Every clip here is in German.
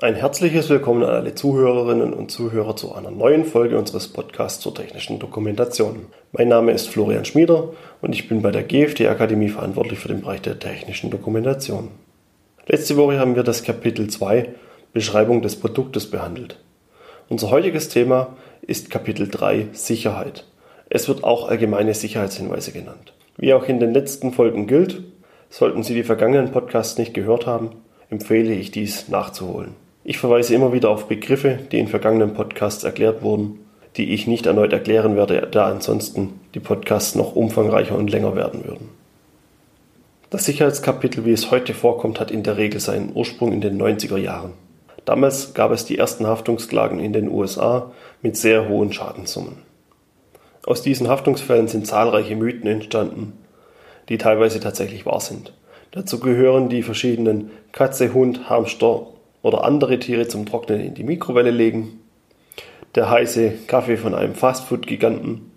Ein herzliches Willkommen an alle Zuhörerinnen und Zuhörer zu einer neuen Folge unseres Podcasts zur technischen Dokumentation. Mein Name ist Florian Schmieder und ich bin bei der GFT Akademie verantwortlich für den Bereich der technischen Dokumentation. Letzte Woche haben wir das Kapitel 2 Beschreibung des Produktes behandelt. Unser heutiges Thema ist Kapitel 3 Sicherheit. Es wird auch allgemeine Sicherheitshinweise genannt. Wie auch in den letzten Folgen gilt, sollten Sie die vergangenen Podcasts nicht gehört haben, empfehle ich dies nachzuholen. Ich verweise immer wieder auf Begriffe, die in vergangenen Podcasts erklärt wurden, die ich nicht erneut erklären werde, da ansonsten die Podcasts noch umfangreicher und länger werden würden. Das Sicherheitskapitel, wie es heute vorkommt, hat in der Regel seinen Ursprung in den 90er Jahren. Damals gab es die ersten Haftungsklagen in den USA mit sehr hohen Schadenssummen. Aus diesen Haftungsfällen sind zahlreiche Mythen entstanden, die teilweise tatsächlich wahr sind. Dazu gehören die verschiedenen Katze, Hund, Hamster oder andere Tiere zum Trocknen in die Mikrowelle legen, der heiße Kaffee von einem Fastfood-Giganten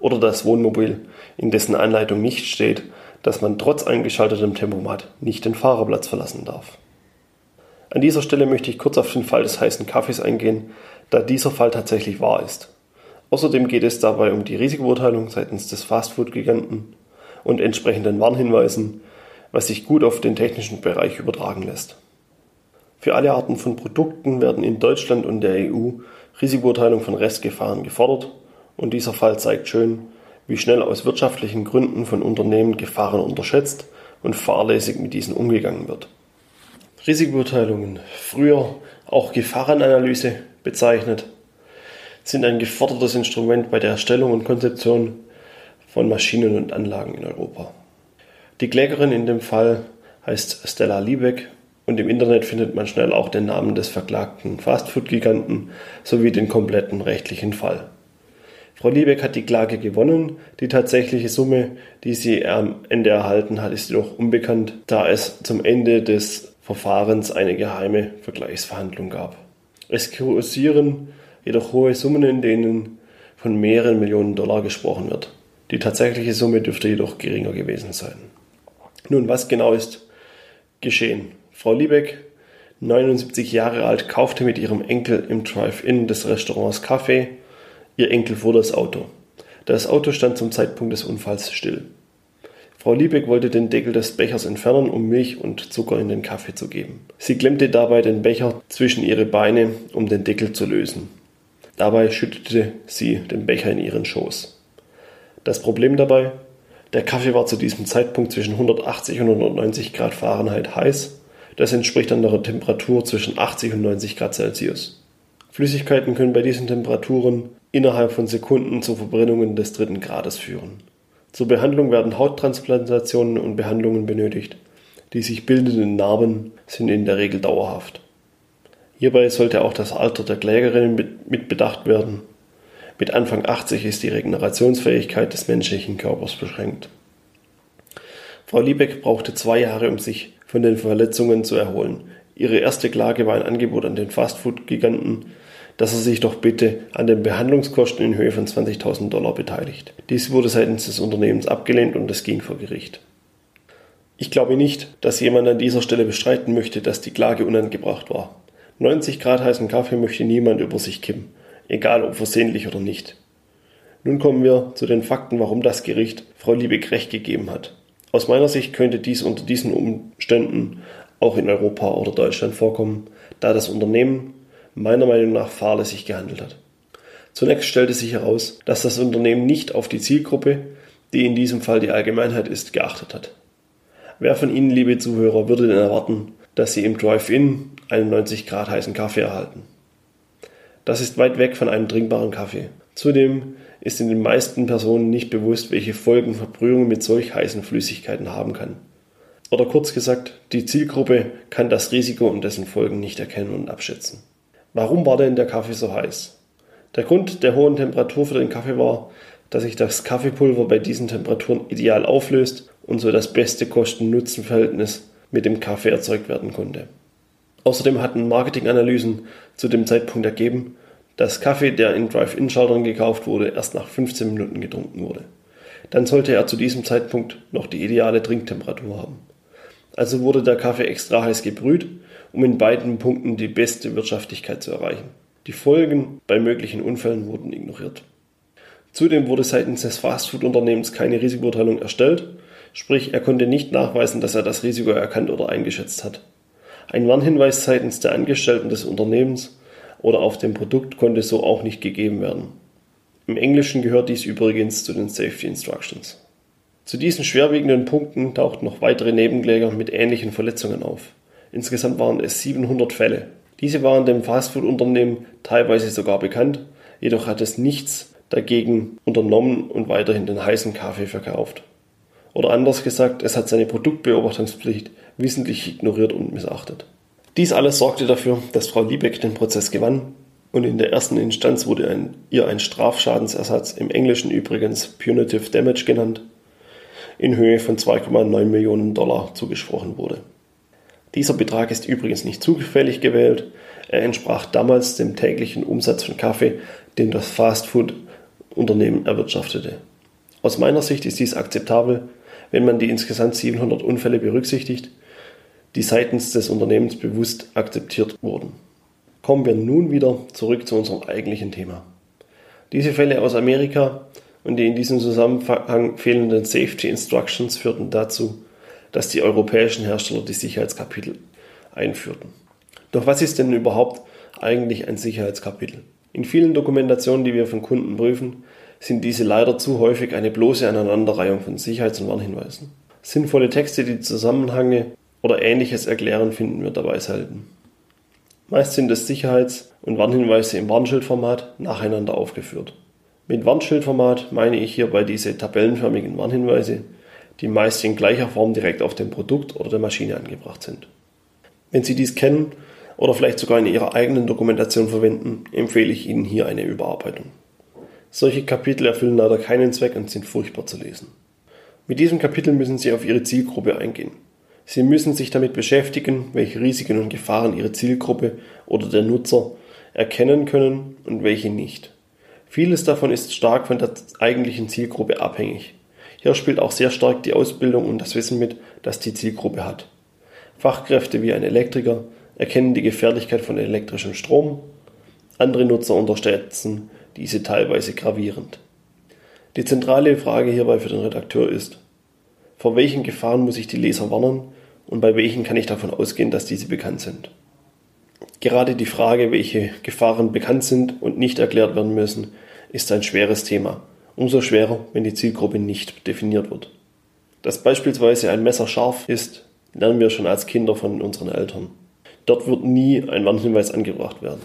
oder das Wohnmobil, in dessen Anleitung nicht steht, dass man trotz eingeschaltetem Tempomat nicht den Fahrerplatz verlassen darf. An dieser Stelle möchte ich kurz auf den Fall des heißen Kaffees eingehen, da dieser Fall tatsächlich wahr ist. Außerdem geht es dabei um die Risikobeurteilung seitens des Fastfood-Giganten und entsprechenden Warnhinweisen, was sich gut auf den technischen Bereich übertragen lässt. Für alle Arten von Produkten werden in Deutschland und der EU Risikobeurteilung von Restgefahren gefordert und dieser Fall zeigt schön, wie schnell aus wirtschaftlichen Gründen von Unternehmen Gefahren unterschätzt und fahrlässig mit diesen umgegangen wird. Risikobeurteilungen, früher auch Gefahrenanalyse bezeichnet, sind ein gefordertes Instrument bei der Erstellung und Konzeption von Maschinen und Anlagen in Europa. Die Klägerin in dem Fall heißt Stella Liebeck und im Internet findet man schnell auch den Namen des verklagten Fastfood-Giganten sowie den kompletten rechtlichen Fall. Frau Liebeck hat die Klage gewonnen. Die tatsächliche Summe, die sie am Ende erhalten hat, ist jedoch unbekannt, da es zum Ende des Verfahrens eine geheime Vergleichsverhandlung gab. Es kursieren jedoch hohe Summen, in denen von mehreren Millionen Dollar gesprochen wird. Die tatsächliche Summe dürfte jedoch geringer gewesen sein. Nun, was genau ist geschehen? Frau Liebeck, 79 Jahre alt, kaufte mit ihrem Enkel im Drive-In des Restaurants Kaffee. Ihr Enkel fuhr das Auto. Das Auto stand zum Zeitpunkt des Unfalls still. Frau Liebeck wollte den Deckel des Bechers entfernen, um Milch und Zucker in den Kaffee zu geben. Sie klemmte dabei den Becher zwischen ihre Beine, um den Deckel zu lösen. Dabei schüttete sie den Becher in ihren Schoß. Das Problem dabei? Der Kaffee war zu diesem Zeitpunkt zwischen 180 und 190 Grad Fahrenheit heiß das entspricht einer Temperatur zwischen 80 und 90 Grad Celsius. Flüssigkeiten können bei diesen Temperaturen innerhalb von Sekunden zu Verbrennungen des dritten Grades führen. Zur Behandlung werden Hauttransplantationen und Behandlungen benötigt. Die sich bildenden Narben sind in der Regel dauerhaft. Hierbei sollte auch das Alter der Klägerin mit bedacht werden. Mit Anfang 80 ist die Regenerationsfähigkeit des menschlichen Körpers beschränkt. Frau Liebeck brauchte zwei Jahre, um sich von den Verletzungen zu erholen. Ihre erste Klage war ein Angebot an den Fastfood-Giganten, dass er sich doch bitte an den Behandlungskosten in Höhe von 20.000 Dollar beteiligt. Dies wurde seitens des Unternehmens abgelehnt und es ging vor Gericht. Ich glaube nicht, dass jemand an dieser Stelle bestreiten möchte, dass die Klage unangebracht war. 90 Grad heißen Kaffee möchte niemand über sich kippen, egal ob versehentlich oder nicht. Nun kommen wir zu den Fakten, warum das Gericht Frau Liebeck recht gegeben hat. Aus meiner Sicht könnte dies unter diesen Umständen auch in Europa oder Deutschland vorkommen, da das Unternehmen meiner Meinung nach fahrlässig gehandelt hat. Zunächst stellte sich heraus, dass das Unternehmen nicht auf die Zielgruppe, die in diesem Fall die Allgemeinheit ist, geachtet hat. Wer von Ihnen, liebe Zuhörer, würde denn erwarten, dass Sie im Drive-In einen 90 Grad heißen Kaffee erhalten? Das ist weit weg von einem trinkbaren Kaffee. Zudem ist in den meisten Personen nicht bewusst, welche Folgen Verbrühung mit solch heißen Flüssigkeiten haben kann. Oder kurz gesagt, die Zielgruppe kann das Risiko und dessen Folgen nicht erkennen und abschätzen. Warum war denn der Kaffee so heiß? Der Grund der hohen Temperatur für den Kaffee war, dass sich das Kaffeepulver bei diesen Temperaturen ideal auflöst und so das beste Kosten-Nutzen-Verhältnis mit dem Kaffee erzeugt werden konnte. Außerdem hatten Marketinganalysen zu dem Zeitpunkt ergeben, dass Kaffee, der in Drive-In-Schaltern gekauft wurde, erst nach 15 Minuten getrunken wurde. Dann sollte er zu diesem Zeitpunkt noch die ideale Trinktemperatur haben. Also wurde der Kaffee extra heiß gebrüht um in beiden Punkten die beste Wirtschaftlichkeit zu erreichen. Die Folgen bei möglichen Unfällen wurden ignoriert. Zudem wurde seitens des Fastfood-Unternehmens keine Risikobeurteilung erstellt, sprich er konnte nicht nachweisen, dass er das Risiko erkannt oder eingeschätzt hat. Ein Warnhinweis seitens der Angestellten des Unternehmens oder auf dem Produkt konnte so auch nicht gegeben werden. Im Englischen gehört dies übrigens zu den Safety Instructions. Zu diesen schwerwiegenden Punkten tauchten noch weitere Nebenkläger mit ähnlichen Verletzungen auf. Insgesamt waren es 700 Fälle. Diese waren dem Fastfood-Unternehmen teilweise sogar bekannt, jedoch hat es nichts dagegen unternommen und weiterhin den heißen Kaffee verkauft. Oder anders gesagt, es hat seine Produktbeobachtungspflicht wissentlich ignoriert und missachtet. Dies alles sorgte dafür, dass Frau Liebeck den Prozess gewann und in der ersten Instanz wurde ein, ihr ein Strafschadensersatz, im Englischen übrigens Punitive Damage genannt, in Höhe von 2,9 Millionen Dollar zugesprochen wurde. Dieser Betrag ist übrigens nicht zufällig gewählt, er entsprach damals dem täglichen Umsatz von Kaffee, den das Fastfood-Unternehmen erwirtschaftete. Aus meiner Sicht ist dies akzeptabel, wenn man die insgesamt 700 Unfälle berücksichtigt, die seitens des Unternehmens bewusst akzeptiert wurden. Kommen wir nun wieder zurück zu unserem eigentlichen Thema. Diese Fälle aus Amerika und die in diesem Zusammenhang fehlenden Safety Instructions führten dazu, dass die europäischen Hersteller die Sicherheitskapitel einführten. Doch was ist denn überhaupt eigentlich ein Sicherheitskapitel? In vielen Dokumentationen, die wir von Kunden prüfen, sind diese leider zu häufig eine bloße Aneinanderreihung von Sicherheits- und Warnhinweisen. Sinnvolle Texte, die Zusammenhänge oder ähnliches erklären, finden wir dabei selten. Meist sind es Sicherheits- und Warnhinweise im Warnschildformat nacheinander aufgeführt. Mit Warnschildformat meine ich hierbei diese tabellenförmigen Warnhinweise, die meist in gleicher Form direkt auf dem Produkt oder der Maschine angebracht sind. Wenn Sie dies kennen oder vielleicht sogar in Ihrer eigenen Dokumentation verwenden, empfehle ich Ihnen hier eine Überarbeitung. Solche Kapitel erfüllen leider keinen Zweck und sind furchtbar zu lesen. Mit diesem Kapitel müssen Sie auf Ihre Zielgruppe eingehen. Sie müssen sich damit beschäftigen, welche Risiken und Gefahren Ihre Zielgruppe oder der Nutzer erkennen können und welche nicht. Vieles davon ist stark von der eigentlichen Zielgruppe abhängig. Hier spielt auch sehr stark die Ausbildung und das Wissen mit, das die Zielgruppe hat. Fachkräfte wie ein Elektriker erkennen die Gefährlichkeit von elektrischem Strom, andere Nutzer unterschätzen diese teilweise gravierend. Die zentrale Frage hierbei für den Redakteur ist, vor welchen Gefahren muss ich die Leser warnen und bei welchen kann ich davon ausgehen, dass diese bekannt sind. Gerade die Frage, welche Gefahren bekannt sind und nicht erklärt werden müssen, ist ein schweres Thema. Umso schwerer, wenn die Zielgruppe nicht definiert wird. Dass beispielsweise ein Messer scharf ist, lernen wir schon als Kinder von unseren Eltern. Dort wird nie ein Warnhinweis angebracht werden.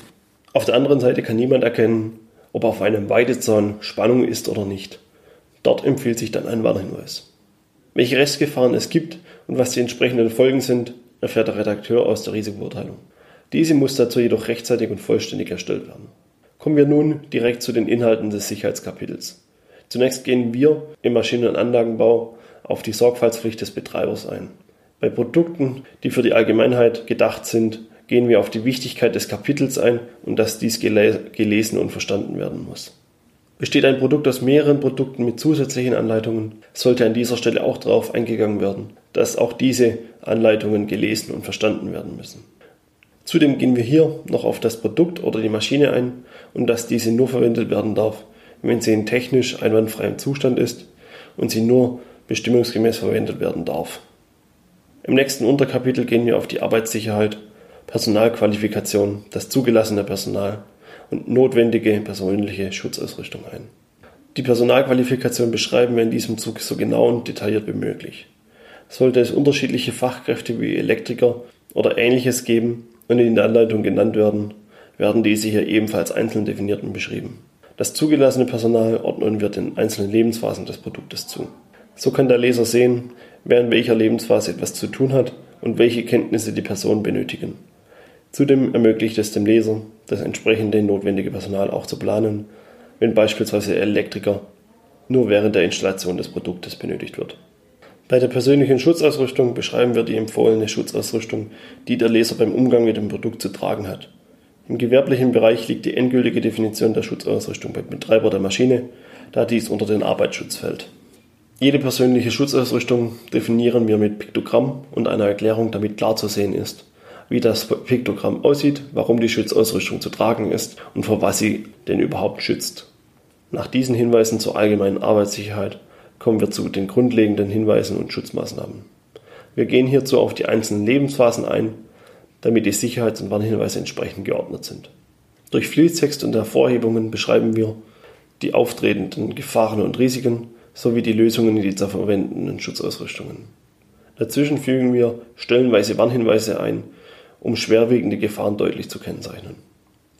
Auf der anderen Seite kann niemand erkennen, ob auf einem Weidezaun Spannung ist oder nicht. Dort empfiehlt sich dann ein Warnhinweis. Welche Restgefahren es gibt und was die entsprechenden Folgen sind, erfährt der Redakteur aus der Risikobeurteilung. Diese muss dazu jedoch rechtzeitig und vollständig erstellt werden. Kommen wir nun direkt zu den Inhalten des Sicherheitskapitels. Zunächst gehen wir im Maschinen- und Anlagenbau auf die Sorgfaltspflicht des Betreibers ein. Bei Produkten, die für die Allgemeinheit gedacht sind, gehen wir auf die Wichtigkeit des Kapitels ein und dass dies gelesen und verstanden werden muss. Besteht ein Produkt aus mehreren Produkten mit zusätzlichen Anleitungen, sollte an dieser Stelle auch darauf eingegangen werden, dass auch diese Anleitungen gelesen und verstanden werden müssen. Zudem gehen wir hier noch auf das Produkt oder die Maschine ein und dass diese nur verwendet werden darf, wenn sie in technisch einwandfreiem Zustand ist und sie nur bestimmungsgemäß verwendet werden darf. Im nächsten Unterkapitel gehen wir auf die Arbeitssicherheit, Personalqualifikation, das zugelassene Personal und notwendige persönliche Schutzausrüstung ein. Die Personalqualifikation beschreiben wir in diesem Zug so genau und detailliert wie möglich. Sollte es unterschiedliche Fachkräfte wie Elektriker oder ähnliches geben und in der Anleitung genannt werden, werden diese hier ebenfalls einzeln definiert und beschrieben. Das zugelassene Personal ordnen wir den einzelnen Lebensphasen des Produktes zu. So kann der Leser sehen, wer in welcher Lebensphase etwas zu tun hat und welche Kenntnisse die Personen benötigen. Zudem ermöglicht es dem Leser, das entsprechende notwendige Personal auch zu planen, wenn beispielsweise Elektriker nur während der Installation des Produktes benötigt wird. Bei der persönlichen Schutzausrüstung beschreiben wir die empfohlene Schutzausrüstung, die der Leser beim Umgang mit dem Produkt zu tragen hat. Im gewerblichen Bereich liegt die endgültige Definition der Schutzausrüstung beim Betreiber der Maschine, da dies unter den Arbeitsschutz fällt. Jede persönliche Schutzausrüstung definieren wir mit Piktogramm und einer Erklärung, damit klar zu sehen ist, wie das Piktogramm aussieht, warum die Schutzausrüstung zu tragen ist und vor was sie denn überhaupt schützt. Nach diesen Hinweisen zur allgemeinen Arbeitssicherheit kommen wir zu den grundlegenden Hinweisen und Schutzmaßnahmen. Wir gehen hierzu auf die einzelnen Lebensphasen ein, damit die Sicherheits- und Warnhinweise entsprechend geordnet sind. Durch Fließtext und Hervorhebungen beschreiben wir die auftretenden Gefahren und Risiken sowie die Lösungen in die zu verwendenden Schutzausrüstungen. Dazwischen fügen wir stellenweise Warnhinweise ein, um schwerwiegende Gefahren deutlich zu kennzeichnen.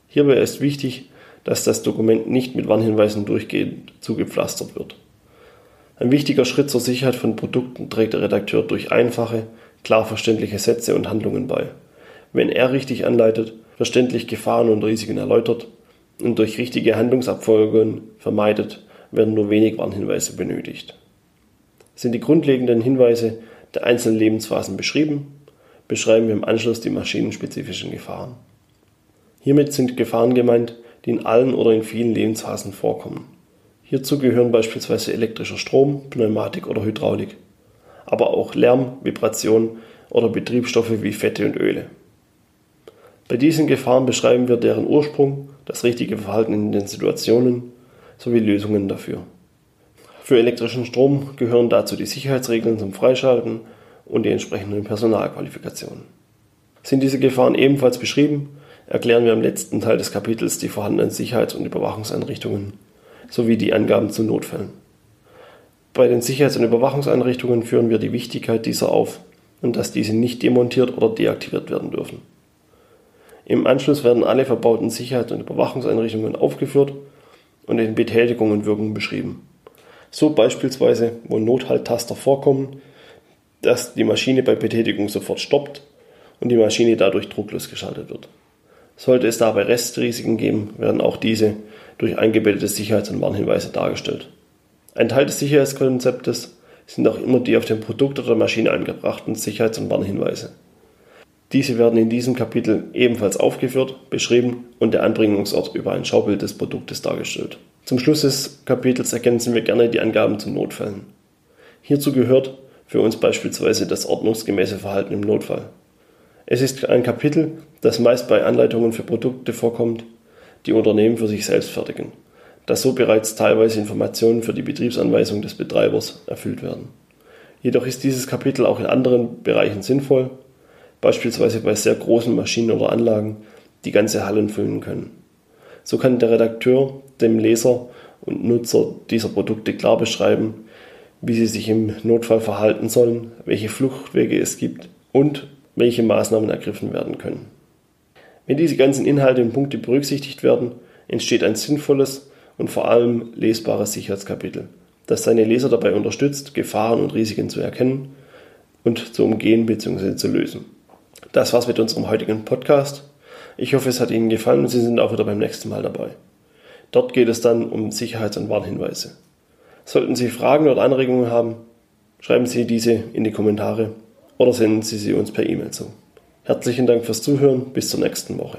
Hierbei ist wichtig, dass das Dokument nicht mit Warnhinweisen durchgehend zugepflastert wird. Ein wichtiger Schritt zur Sicherheit von Produkten trägt der Redakteur durch einfache, klar verständliche Sätze und Handlungen bei. Wenn er richtig anleitet, verständlich Gefahren und Risiken erläutert und durch richtige Handlungsabfolgen vermeidet, werden nur wenig Warnhinweise benötigt. Sind die grundlegenden Hinweise der einzelnen Lebensphasen beschrieben, beschreiben wir im Anschluss die maschinenspezifischen Gefahren. Hiermit sind Gefahren gemeint, die in allen oder in vielen Lebensphasen vorkommen. Hierzu gehören beispielsweise elektrischer Strom, Pneumatik oder Hydraulik, aber auch Lärm, Vibration oder Betriebsstoffe wie Fette und Öle. Bei diesen Gefahren beschreiben wir deren Ursprung, das richtige Verhalten in den Situationen sowie Lösungen dafür. Für elektrischen Strom gehören dazu die Sicherheitsregeln zum Freischalten und die entsprechenden Personalqualifikationen. Sind diese Gefahren ebenfalls beschrieben, erklären wir im letzten Teil des Kapitels die vorhandenen Sicherheits- und Überwachungseinrichtungen sowie die Angaben zu Notfällen. Bei den Sicherheits- und Überwachungseinrichtungen führen wir die Wichtigkeit dieser auf und dass diese nicht demontiert oder deaktiviert werden dürfen. Im Anschluss werden alle verbauten Sicherheits- und Überwachungseinrichtungen aufgeführt und in Betätigung und Wirkung beschrieben. So beispielsweise, wo Nothalttaster vorkommen, dass die Maschine bei Betätigung sofort stoppt und die Maschine dadurch drucklos geschaltet wird. Sollte es dabei Restrisiken geben, werden auch diese durch eingebettete Sicherheits- und Warnhinweise dargestellt. Ein Teil des Sicherheitskonzeptes sind auch immer die auf dem Produkt oder der Maschine angebrachten Sicherheits- und Warnhinweise. Diese werden in diesem Kapitel ebenfalls aufgeführt, beschrieben und der Anbringungsort über ein Schaubild des Produktes dargestellt. Zum Schluss des Kapitels ergänzen wir gerne die Angaben zu Notfällen. Hierzu gehört für uns beispielsweise das ordnungsgemäße Verhalten im Notfall. Es ist ein Kapitel, das meist bei Anleitungen für Produkte vorkommt, die Unternehmen für sich selbst fertigen, da so bereits teilweise Informationen für die Betriebsanweisung des Betreibers erfüllt werden. Jedoch ist dieses Kapitel auch in anderen Bereichen sinnvoll, beispielsweise bei sehr großen Maschinen oder Anlagen, die ganze Hallen füllen können. So kann der Redakteur dem Leser und Nutzer dieser Produkte klar beschreiben, wie sie sich im Notfall verhalten sollen, welche Fluchtwege es gibt und welche Maßnahmen ergriffen werden können. Wenn diese ganzen Inhalte und Punkte berücksichtigt werden, entsteht ein sinnvolles und vor allem lesbares Sicherheitskapitel, das seine Leser dabei unterstützt, Gefahren und Risiken zu erkennen und zu umgehen bzw. zu lösen. Das war's mit unserem heutigen Podcast. Ich hoffe, es hat Ihnen gefallen und Sie sind auch wieder beim nächsten Mal dabei. Dort geht es dann um Sicherheits- und Warnhinweise. Sollten Sie Fragen oder Anregungen haben, schreiben Sie diese in die Kommentare oder senden Sie sie uns per E-Mail zu. Herzlichen Dank fürs Zuhören. Bis zur nächsten Woche.